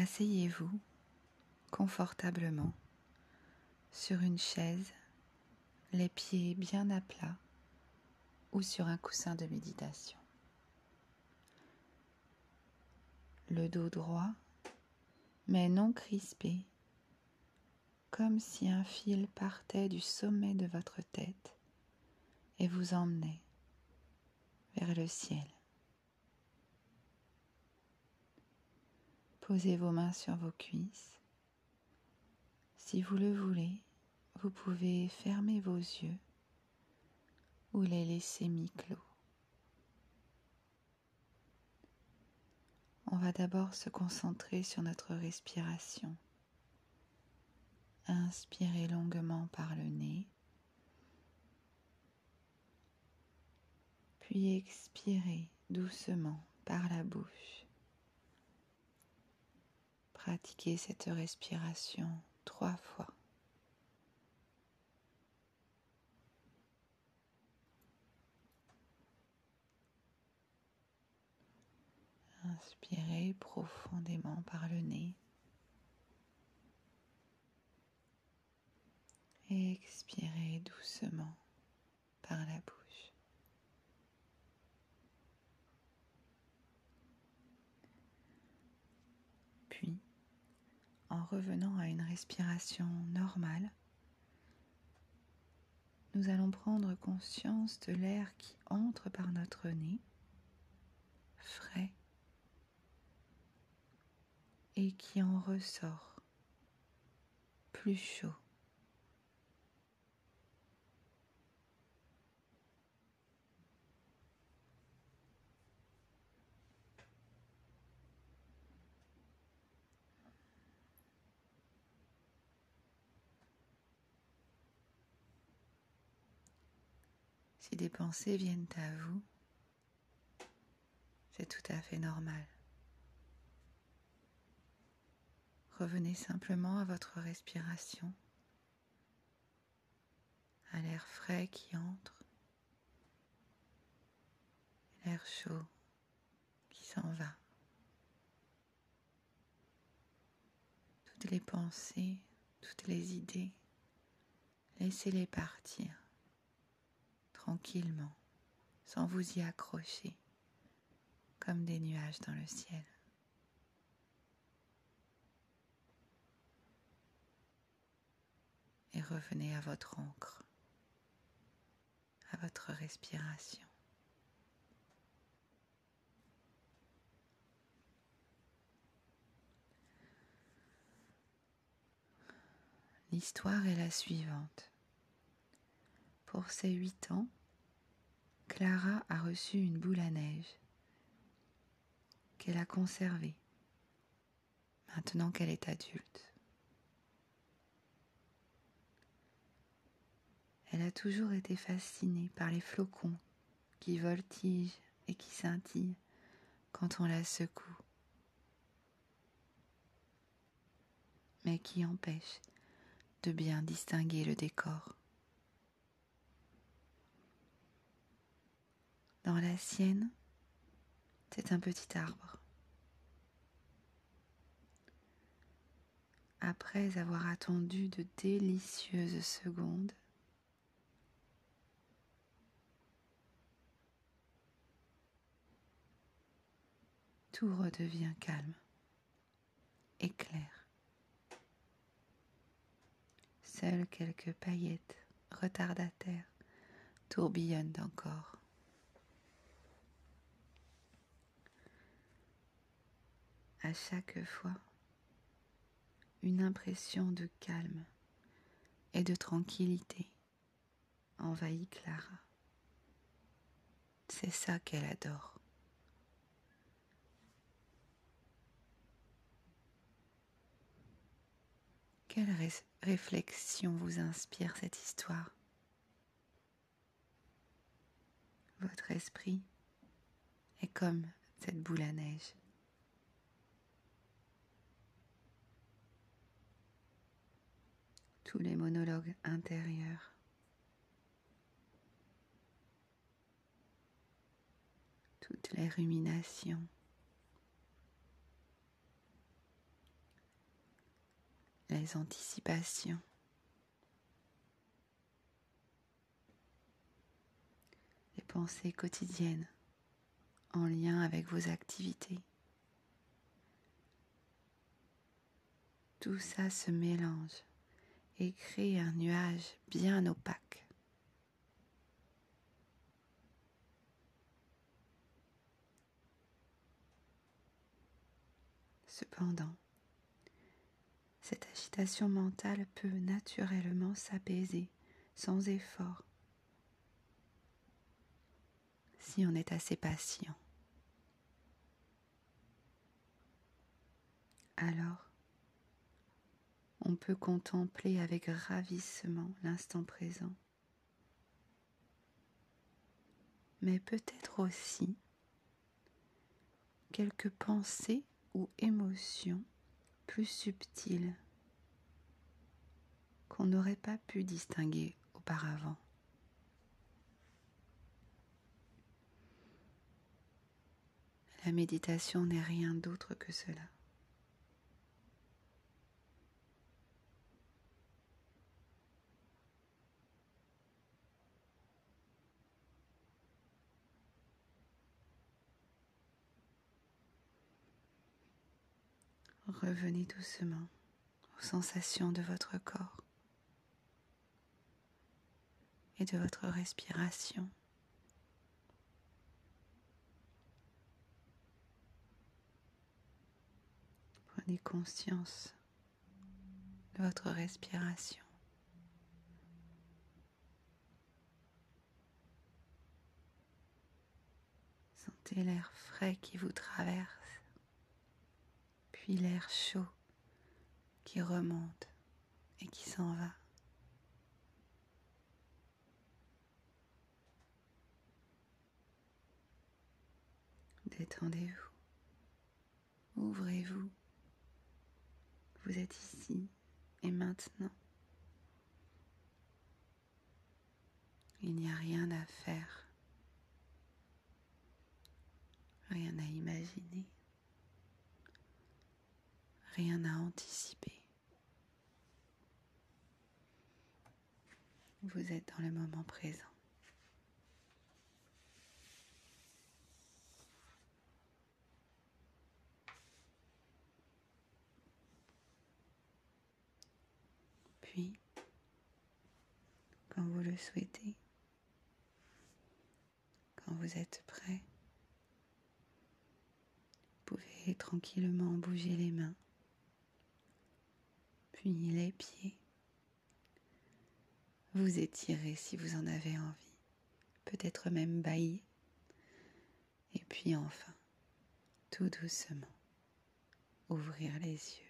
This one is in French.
Asseyez-vous confortablement sur une chaise, les pieds bien à plat ou sur un coussin de méditation. Le dos droit, mais non crispé, comme si un fil partait du sommet de votre tête et vous emmenait vers le ciel. Posez vos mains sur vos cuisses. Si vous le voulez, vous pouvez fermer vos yeux ou les laisser mi-clos. On va d'abord se concentrer sur notre respiration. Inspirez longuement par le nez, puis expirez doucement par la bouche. Pratiquez cette respiration trois fois. Inspirez profondément par le nez. expirez doucement par la bouche. Puis, en revenant à une respiration normale, nous allons prendre conscience de l'air qui entre par notre nez, frais, et qui en ressort plus chaud. Si des pensées viennent à vous, c'est tout à fait normal. Revenez simplement à votre respiration, à l'air frais qui entre, l'air chaud qui s'en va. Toutes les pensées, toutes les idées, laissez-les partir tranquillement, sans vous y accrocher, comme des nuages dans le ciel. Et revenez à votre encre, à votre respiration. L'histoire est la suivante. Pour ses huit ans, Clara a reçu une boule à neige qu'elle a conservée maintenant qu'elle est adulte. Elle a toujours été fascinée par les flocons qui voltigent et qui scintillent quand on la secoue, mais qui empêchent de bien distinguer le décor. Dans la sienne, c'est un petit arbre. Après avoir attendu de délicieuses secondes, tout redevient calme et clair. Seules quelques paillettes retardataires tourbillonnent encore. Chaque fois une impression de calme et de tranquillité envahit Clara. C'est ça qu'elle adore. Quelle réflexion vous inspire cette histoire? Votre esprit est comme cette boule à neige. Tous les monologues intérieurs. Toutes les ruminations. les anticipations. Les pensées quotidiennes en lien avec vos activités. Tout ça se mélange et crée un nuage bien opaque. Cependant, cette agitation mentale peut naturellement s'apaiser sans effort si on est assez patient. Alors, on peut contempler avec ravissement l'instant présent, mais peut-être aussi quelques pensées ou émotions plus subtiles qu'on n'aurait pas pu distinguer auparavant. La méditation n'est rien d'autre que cela. Revenez doucement aux sensations de votre corps et de votre respiration. Prenez conscience de votre respiration. Sentez l'air frais qui vous traverse l'air chaud qui remonte et qui s'en va. Détendez-vous, ouvrez-vous. Vous êtes ici et maintenant. Il n'y a rien à faire, rien à imaginer rien à anticiper. Vous êtes dans le moment présent. Puis, quand vous le souhaitez, quand vous êtes prêt, vous pouvez tranquillement bouger les mains puis les pieds. Vous étirez si vous en avez envie, peut-être même bailler. Et puis enfin, tout doucement, ouvrir les yeux.